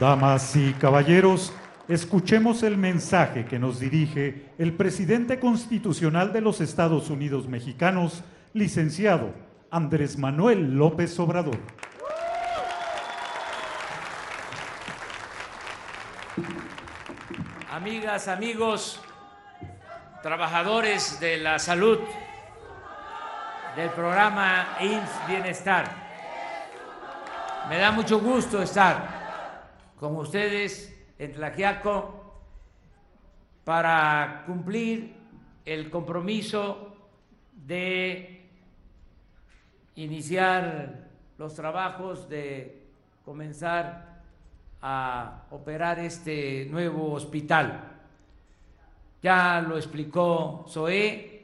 Damas y caballeros, escuchemos el mensaje que nos dirige el presidente constitucional de los Estados Unidos mexicanos, licenciado Andrés Manuel López Obrador. Amigas, amigos, trabajadores de la salud del programa IMSS Bienestar. Me da mucho gusto estar con ustedes en Tlaxiaco para cumplir el compromiso de iniciar los trabajos, de comenzar a operar este nuevo hospital. Ya lo explicó Zoé,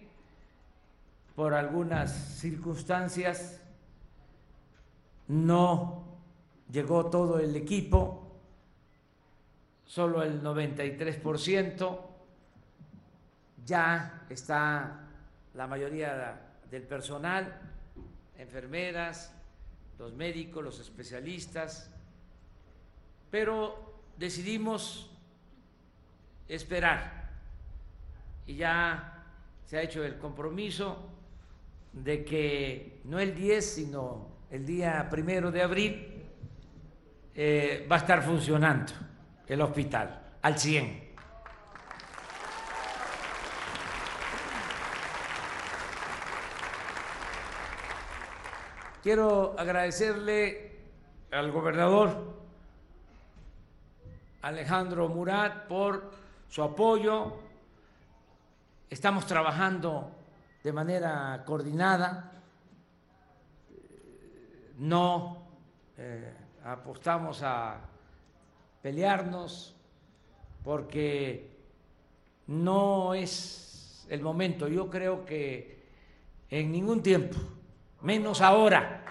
por algunas circunstancias no llegó todo el equipo, solo el 93%, ya está la mayoría del personal, enfermeras, los médicos, los especialistas, pero decidimos esperar. Y ya se ha hecho el compromiso de que no el 10, sino el día primero de abril eh, va a estar funcionando el hospital al 100. Quiero agradecerle al gobernador Alejandro Murat por su apoyo. Estamos trabajando de manera coordinada, no eh, apostamos a pelearnos porque no es el momento. Yo creo que en ningún tiempo, menos ahora,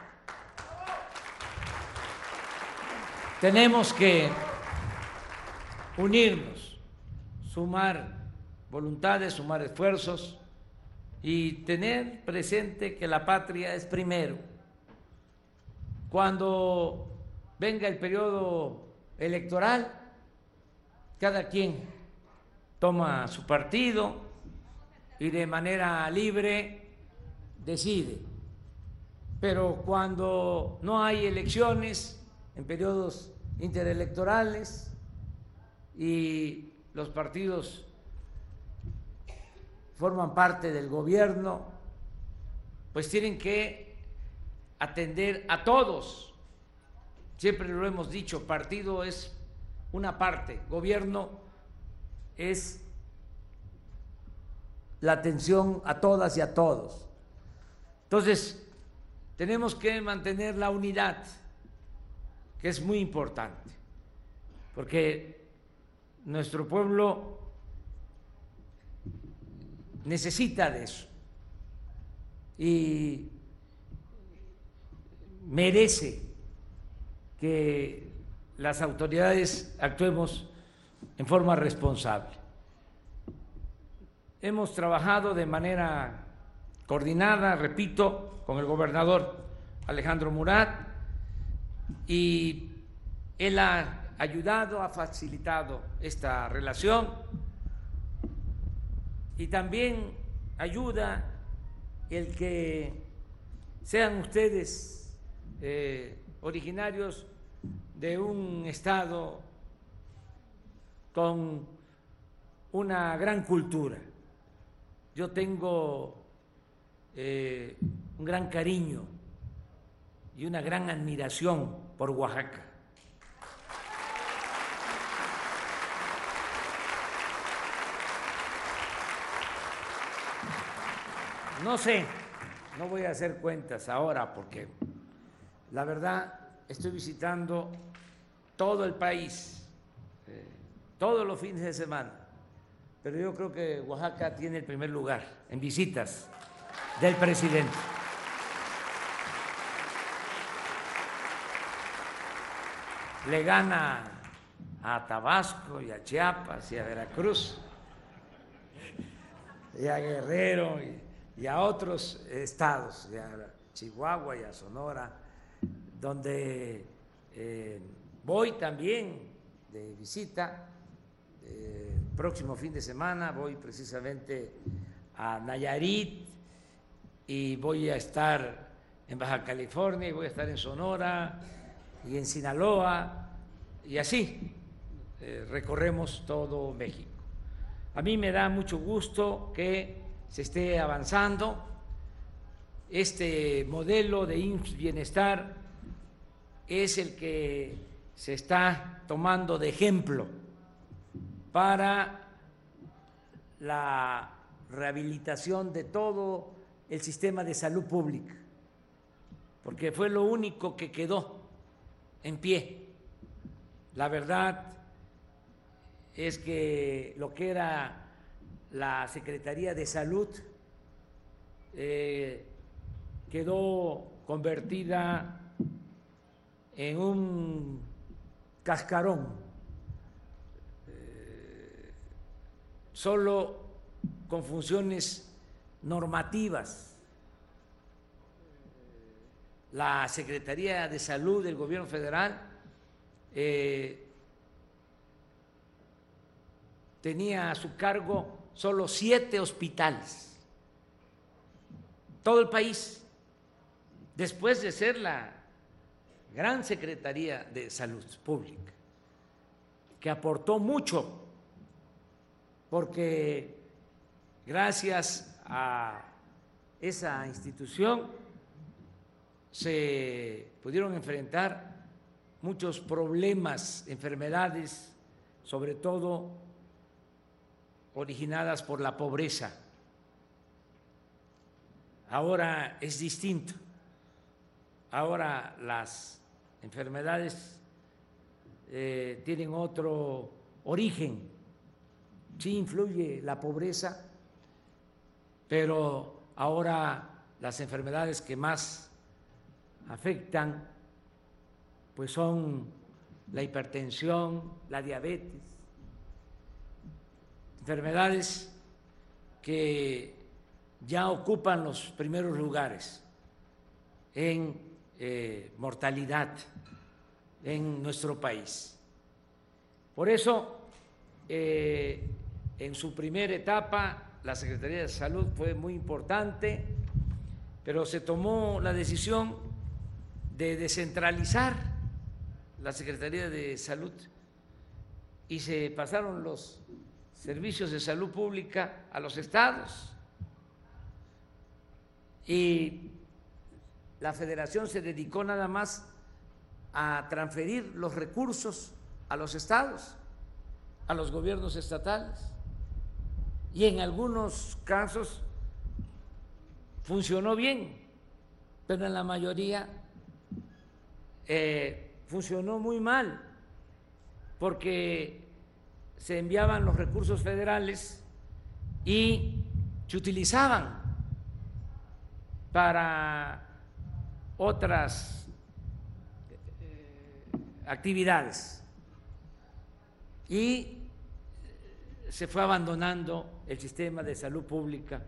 tenemos que unirnos, sumar voluntades, sumar esfuerzos y tener presente que la patria es primero. Cuando venga el periodo electoral, cada quien toma su partido y de manera libre decide. Pero cuando no hay elecciones en periodos interelectorales y los partidos forman parte del gobierno, pues tienen que atender a todos. Siempre lo hemos dicho, partido es una parte, gobierno es la atención a todas y a todos. Entonces, tenemos que mantener la unidad, que es muy importante, porque nuestro pueblo necesita de eso y merece que las autoridades actuemos en forma responsable. Hemos trabajado de manera coordinada, repito, con el gobernador Alejandro Murat y él ha ayudado, ha facilitado esta relación y también ayuda el que sean ustedes eh, originarios de un estado con una gran cultura. Yo tengo eh, un gran cariño y una gran admiración por Oaxaca. No sé, no voy a hacer cuentas ahora porque la verdad estoy visitando todo el país, eh, todos los fines de semana, pero yo creo que Oaxaca tiene el primer lugar en visitas del presidente. Le gana a Tabasco y a Chiapas y a Veracruz y a Guerrero. Y y a otros estados, a Chihuahua y a Sonora, donde eh, voy también de visita, eh, próximo fin de semana voy precisamente a Nayarit y voy a estar en Baja California y voy a estar en Sonora y en Sinaloa y así eh, recorremos todo México. A mí me da mucho gusto que se esté avanzando este modelo de bienestar es el que se está tomando de ejemplo para la rehabilitación de todo el sistema de salud pública, porque fue lo único que quedó en pie. La verdad es que lo que era la Secretaría de Salud eh, quedó convertida en un cascarón, solo con funciones normativas. La Secretaría de Salud del Gobierno Federal eh, tenía a su cargo solo siete hospitales, todo el país, después de ser la gran Secretaría de Salud Pública, que aportó mucho, porque gracias a esa institución se pudieron enfrentar muchos problemas, enfermedades, sobre todo originadas por la pobreza. Ahora es distinto. Ahora las enfermedades eh, tienen otro origen. Sí influye la pobreza, pero ahora las enfermedades que más afectan pues son la hipertensión, la diabetes, enfermedades que ya ocupan los primeros lugares en eh, mortalidad en nuestro país. Por eso, eh, en su primera etapa, la Secretaría de Salud fue muy importante, pero se tomó la decisión de descentralizar la Secretaría de Salud y se pasaron los servicios de salud pública a los estados. Y la federación se dedicó nada más a transferir los recursos a los estados, a los gobiernos estatales. Y en algunos casos funcionó bien, pero en la mayoría eh, funcionó muy mal, porque se enviaban los recursos federales y se utilizaban para otras eh, actividades. Y se fue abandonando el sistema de salud pública,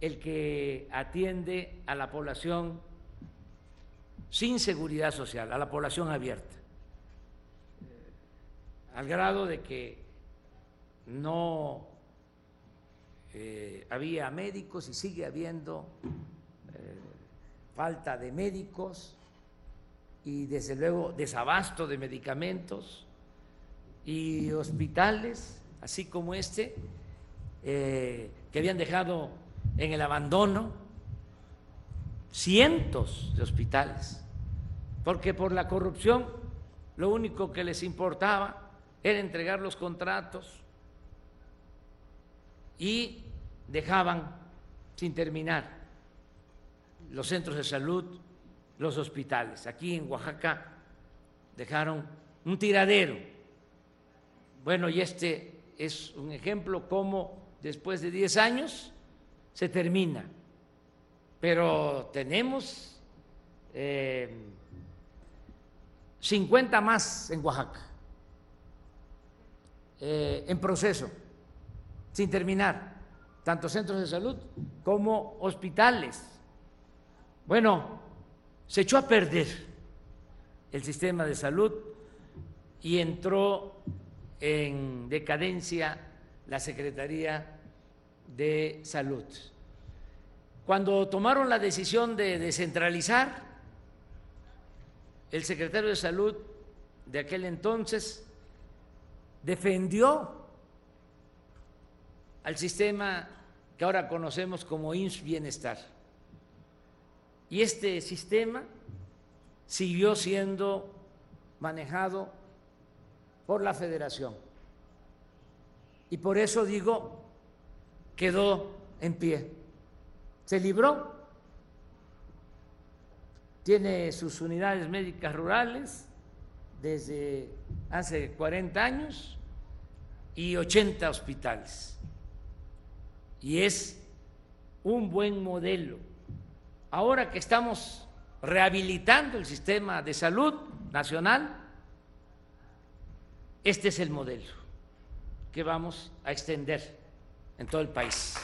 el que atiende a la población sin seguridad social, a la población abierta, al grado de que no eh, había médicos y sigue habiendo falta de médicos y desde luego desabasto de medicamentos y hospitales, así como este, eh, que habían dejado en el abandono cientos de hospitales, porque por la corrupción lo único que les importaba era entregar los contratos y dejaban sin terminar los centros de salud, los hospitales. Aquí en Oaxaca dejaron un tiradero. Bueno, y este es un ejemplo cómo después de 10 años se termina. Pero tenemos 50 eh, más en Oaxaca, eh, en proceso, sin terminar, tanto centros de salud como hospitales. Bueno, se echó a perder el sistema de salud y entró en decadencia la Secretaría de Salud. Cuando tomaron la decisión de descentralizar, el secretario de Salud de aquel entonces defendió al sistema que ahora conocemos como INS Bienestar. Y este sistema siguió siendo manejado por la federación. Y por eso digo, quedó en pie. Se libró. Tiene sus unidades médicas rurales desde hace 40 años y 80 hospitales. Y es un buen modelo. Ahora que estamos rehabilitando el sistema de salud nacional, este es el modelo que vamos a extender en todo el país.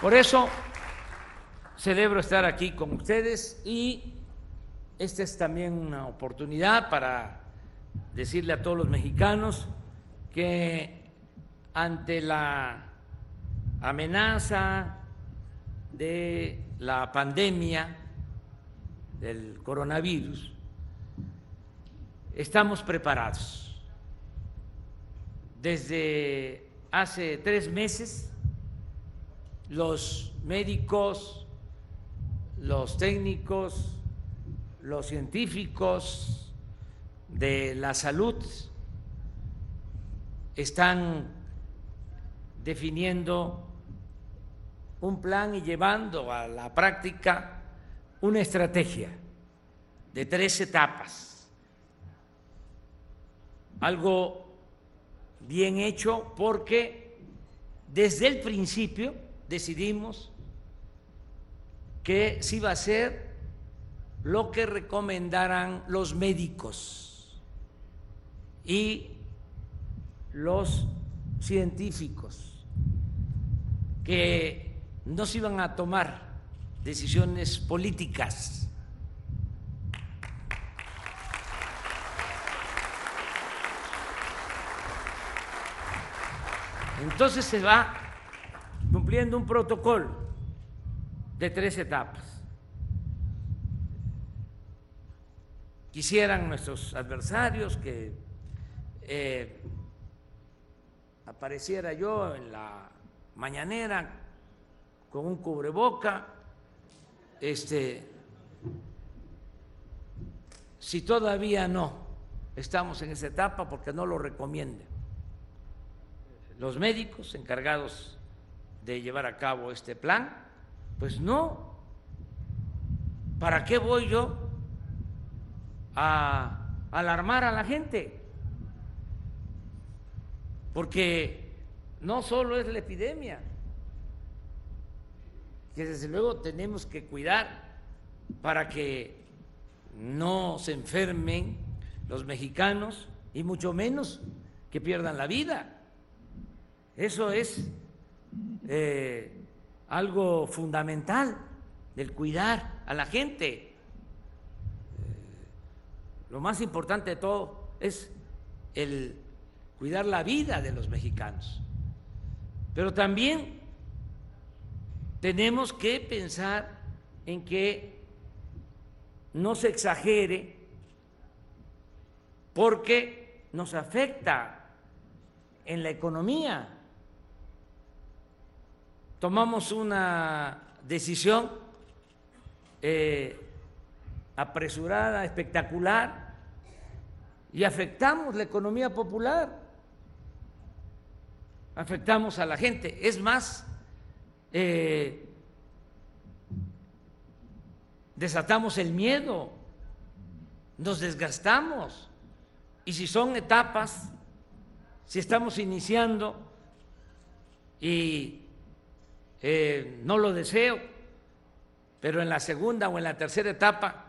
Por eso celebro estar aquí con ustedes y esta es también una oportunidad para decirle a todos los mexicanos que ante la amenaza de la pandemia del coronavirus, estamos preparados. Desde hace tres meses, los médicos, los técnicos, los científicos de la salud están definiendo un plan y llevando a la práctica una estrategia de tres etapas. Algo bien hecho porque desde el principio decidimos que sí va a ser lo que recomendaran los médicos y los científicos, que no se iban a tomar decisiones políticas. Entonces se va cumpliendo un protocolo de tres etapas. Quisieran nuestros adversarios que eh, apareciera yo en la mañanera con un cubreboca, este, si todavía no estamos en esa etapa, porque no lo recomienden los médicos encargados de llevar a cabo este plan, pues no. ¿Para qué voy yo a alarmar a la gente? Porque no solo es la epidemia, que desde luego tenemos que cuidar para que no se enfermen los mexicanos y mucho menos que pierdan la vida. Eso es eh, algo fundamental del cuidar a la gente. Eh, lo más importante de todo es el cuidar la vida de los mexicanos. Pero también tenemos que pensar en que no se exagere porque nos afecta en la economía tomamos una decisión eh, apresurada, espectacular, y afectamos la economía popular, afectamos a la gente. Es más, eh, desatamos el miedo, nos desgastamos, y si son etapas, si estamos iniciando y eh, no lo deseo, pero en la segunda o en la tercera etapa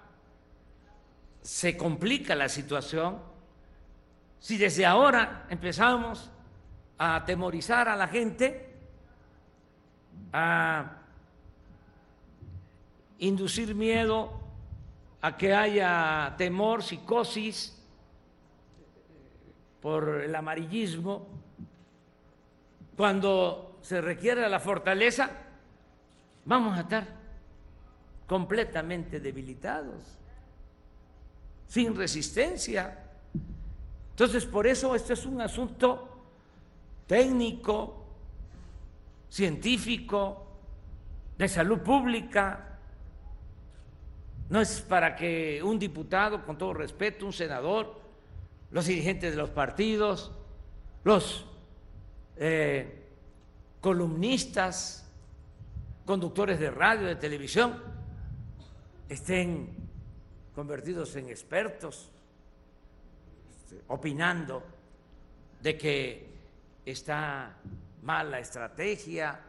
se complica la situación. Si desde ahora empezamos a atemorizar a la gente, a inducir miedo a que haya temor, psicosis por el amarillismo, cuando se requiere la fortaleza, vamos a estar completamente debilitados, sin resistencia. Entonces, por eso este es un asunto técnico, científico, de salud pública. No es para que un diputado, con todo respeto, un senador, los dirigentes de los partidos, los eh, columnistas, conductores de radio, de televisión, estén convertidos en expertos, este, opinando de que está mal la estrategia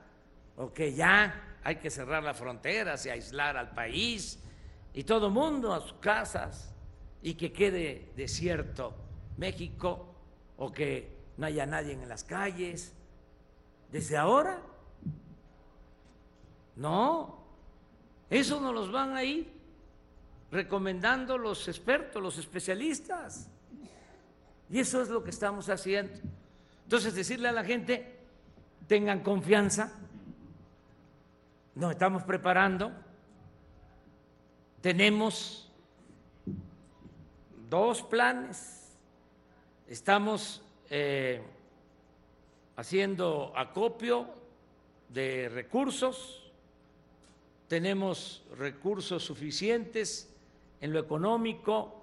o que ya hay que cerrar las fronteras y aislar al país y todo mundo a sus casas y que quede desierto México o que no haya nadie en las calles. Desde ahora, no, eso nos los van a ir recomendando los expertos, los especialistas. Y eso es lo que estamos haciendo. Entonces, decirle a la gente, tengan confianza, nos estamos preparando, tenemos dos planes, estamos eh, haciendo acopio de recursos, tenemos recursos suficientes en lo económico,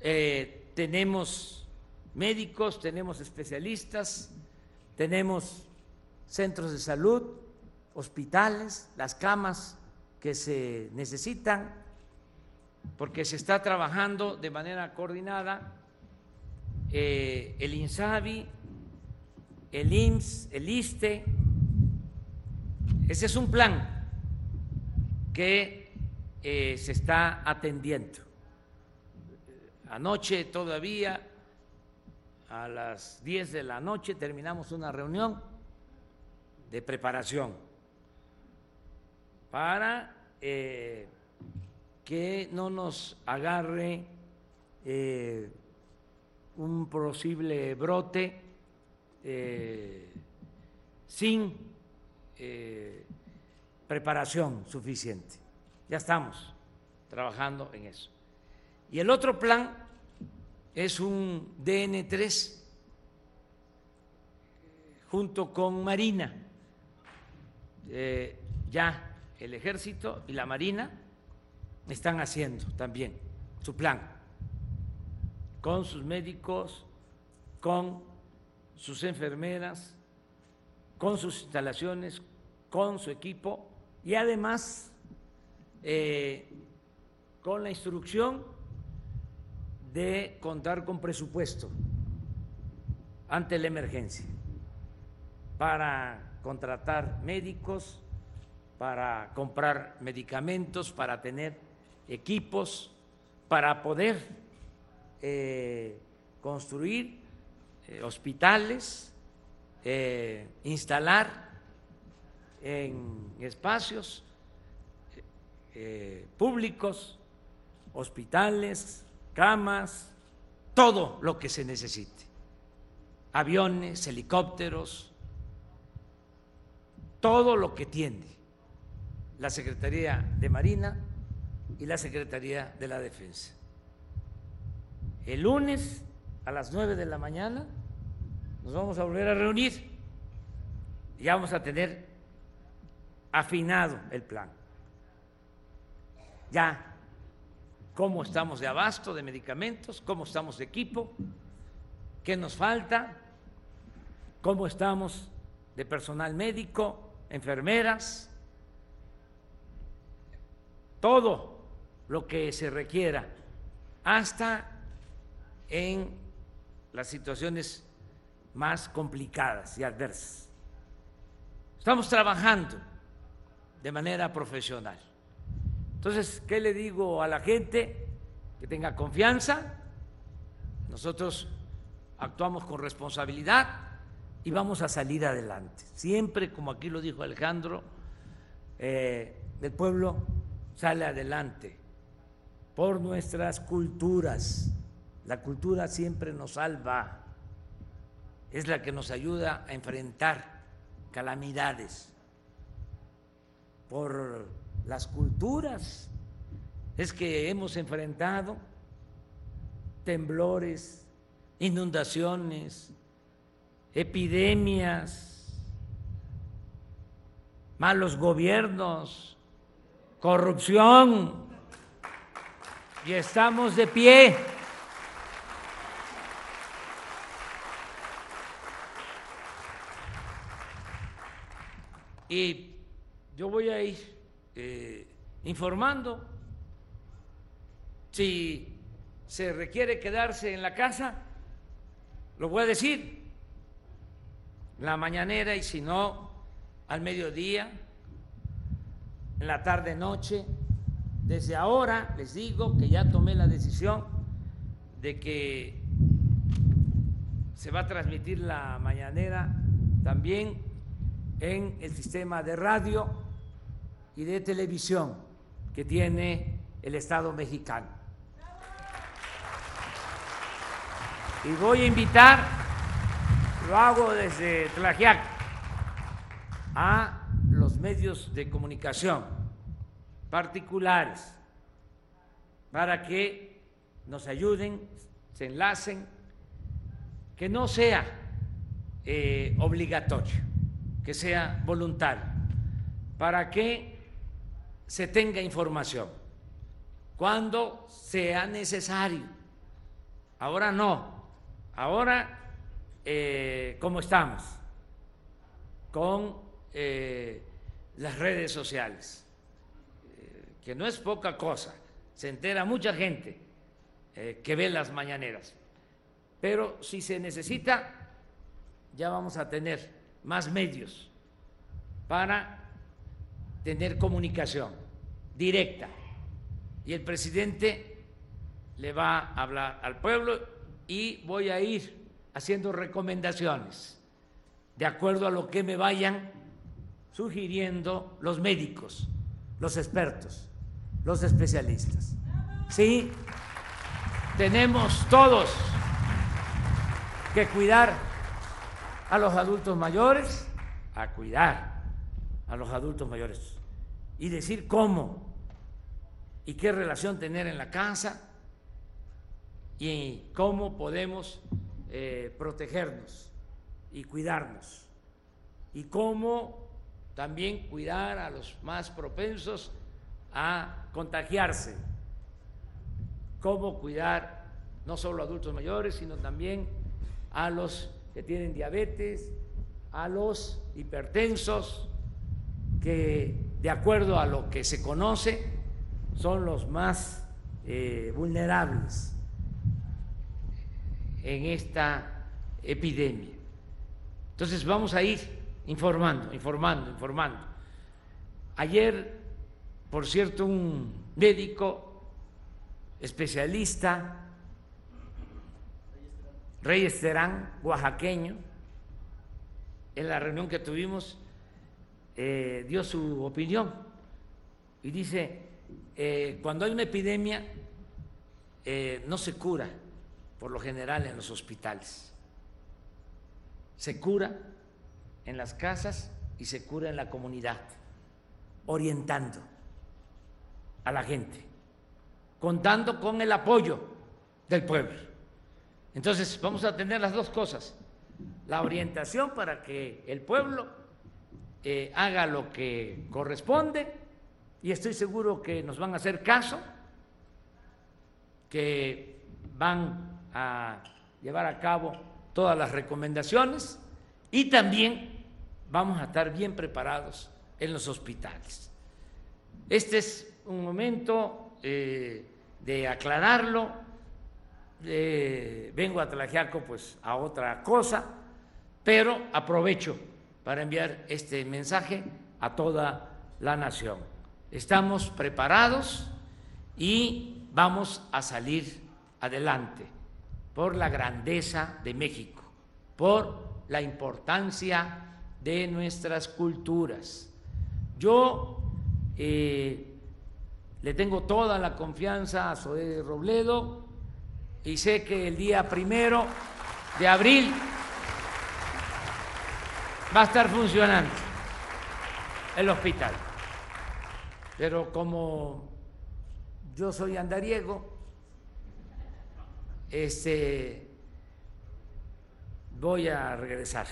eh, tenemos médicos, tenemos especialistas, tenemos centros de salud, hospitales, las camas que se necesitan, porque se está trabajando de manera coordinada eh, el INSABI, el IMSS, el ISTE. Ese es un plan que eh, se está atendiendo. Anoche todavía, a las 10 de la noche, terminamos una reunión de preparación para eh, que no nos agarre eh, un posible brote sin preparación suficiente. Ya estamos trabajando en eso. Y el otro plan es un DN3 junto con Marina. Eh, ya el ejército y la Marina están haciendo también su plan con sus médicos, con sus enfermeras, con sus instalaciones, con su equipo y además eh, con la instrucción de contar con presupuesto ante la emergencia para contratar médicos, para comprar medicamentos, para tener equipos, para poder eh, construir eh, hospitales, instalar en espacios eh, públicos, hospitales, camas, todo lo que se necesite, aviones, helicópteros, todo lo que tiene la Secretaría de Marina y la Secretaría de la Defensa. El lunes a las nueve de la mañana nos vamos a volver a reunir y vamos a tener afinado el plan ya cómo estamos de abasto de medicamentos, cómo estamos de equipo, qué nos falta, cómo estamos de personal médico, enfermeras, todo lo que se requiera, hasta en las situaciones más complicadas y adversas. Estamos trabajando de manera profesional. Entonces, ¿qué le digo a la gente? Que tenga confianza. Nosotros actuamos con responsabilidad y vamos a salir adelante. Siempre, como aquí lo dijo Alejandro, eh, el pueblo sale adelante por nuestras culturas. La cultura siempre nos salva, es la que nos ayuda a enfrentar calamidades. Por las culturas es que hemos enfrentado temblores, inundaciones, epidemias, malos gobiernos, corrupción, y estamos de pie. Y yo voy a ir eh, informando. Si se requiere quedarse en la casa, lo voy a decir, la mañanera y si no, al mediodía, en la tarde noche. Desde ahora les digo que ya tomé la decisión de que se va a transmitir la mañanera también en el sistema de radio y de televisión que tiene el Estado mexicano. Y voy a invitar, lo hago desde Tlajiac, a los medios de comunicación particulares para que nos ayuden, se enlacen, que no sea eh, obligatorio, que sea voluntario, para que se tenga información. Cuando sea necesario. Ahora no, ahora eh, ¿cómo estamos? Con eh, las redes sociales, eh, que no es poca cosa, se entera mucha gente que ve las mañaneras, pero si se necesita, ya vamos a tener más medios para tener comunicación directa. Y el presidente le va a hablar al pueblo y voy a ir haciendo recomendaciones de acuerdo a lo que me vayan sugiriendo los médicos, los expertos, los especialistas. Sí, tenemos todos que cuidar a los adultos mayores, a cuidar a los adultos mayores y decir cómo y qué relación tener en la casa y cómo podemos eh, protegernos y cuidarnos y cómo también cuidar a los más propensos a contagiarse, cómo cuidar no solo a adultos mayores, sino también a los que tienen diabetes, a los hipertensos, que de acuerdo a lo que se conoce son los más eh, vulnerables en esta epidemia. Entonces vamos a ir informando, informando, informando. Ayer, por cierto, un médico especialista, Rey Esterán, oaxaqueño, en la reunión que tuvimos, eh, dio su opinión y dice, eh, cuando hay una epidemia, eh, no se cura por lo general en los hospitales, se cura en las casas y se cura en la comunidad, orientando a la gente, contando con el apoyo del pueblo. Entonces vamos a tener las dos cosas, la orientación para que el pueblo eh, haga lo que corresponde y estoy seguro que nos van a hacer caso, que van a llevar a cabo todas las recomendaciones y también vamos a estar bien preparados en los hospitales. Este es un momento eh, de aclararlo. vengo a Tlajiaco pues a otra cosa, pero aprovecho para enviar este mensaje a toda la nación. Estamos preparados y vamos a salir adelante por la grandeza de México, por la importancia de nuestras culturas. Yo Eh, le tengo toda la confianza a Zoé Robledo y sé que el día primero de abril va a estar funcionando el hospital. Pero como yo soy andariego, este, voy a regresar.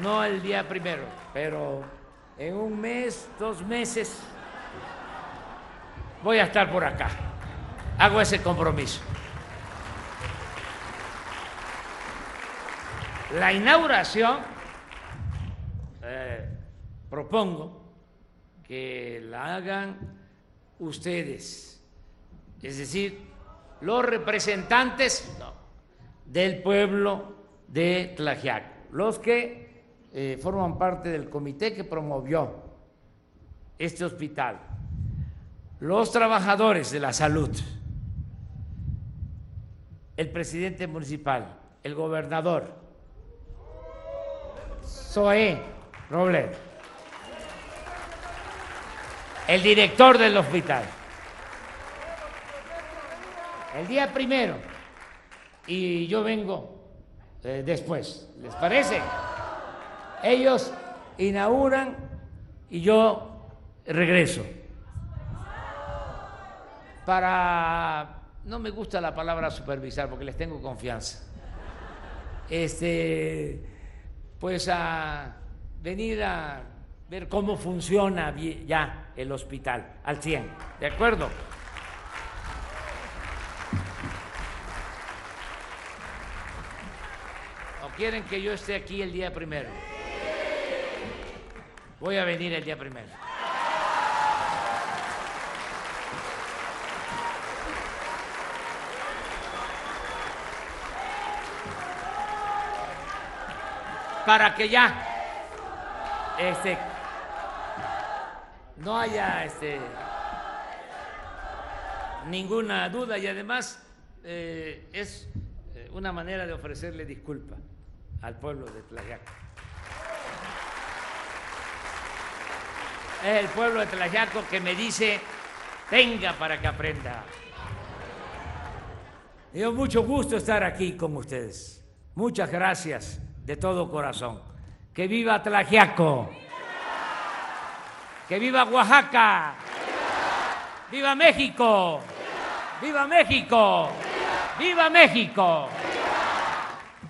No el día primero, pero en un mes, dos meses, voy a estar por acá. Hago ese compromiso. La inauguración, eh, propongo que la hagan ustedes, es decir, los representantes del pueblo de Tlaxiaco, los que eh, forman parte del comité que promovió este hospital, los trabajadores de la salud, el presidente municipal, el gobernador, Zoé Robledo, el director del hospital. El día primero y yo vengo eh, después. ¿Les parece? Ellos inauguran y yo regreso. Para no me gusta la palabra supervisar porque les tengo confianza. Este pues a venir a ver cómo funciona ya el hospital al 100, ¿de acuerdo? ¿O quieren que yo esté aquí el día primero? Voy a venir el día primero. Para que ya este, no haya este, ninguna duda y además eh, es eh, una manera de ofrecerle disculpa al pueblo de Tlayaco. Es el pueblo de Tlayaco que me dice, venga para que aprenda. Dio mucho gusto estar aquí con ustedes. Muchas gracias de todo corazón. Que viva Tlaxiaco. Que viva Oaxaca. Viva México. Viva México. Viva México.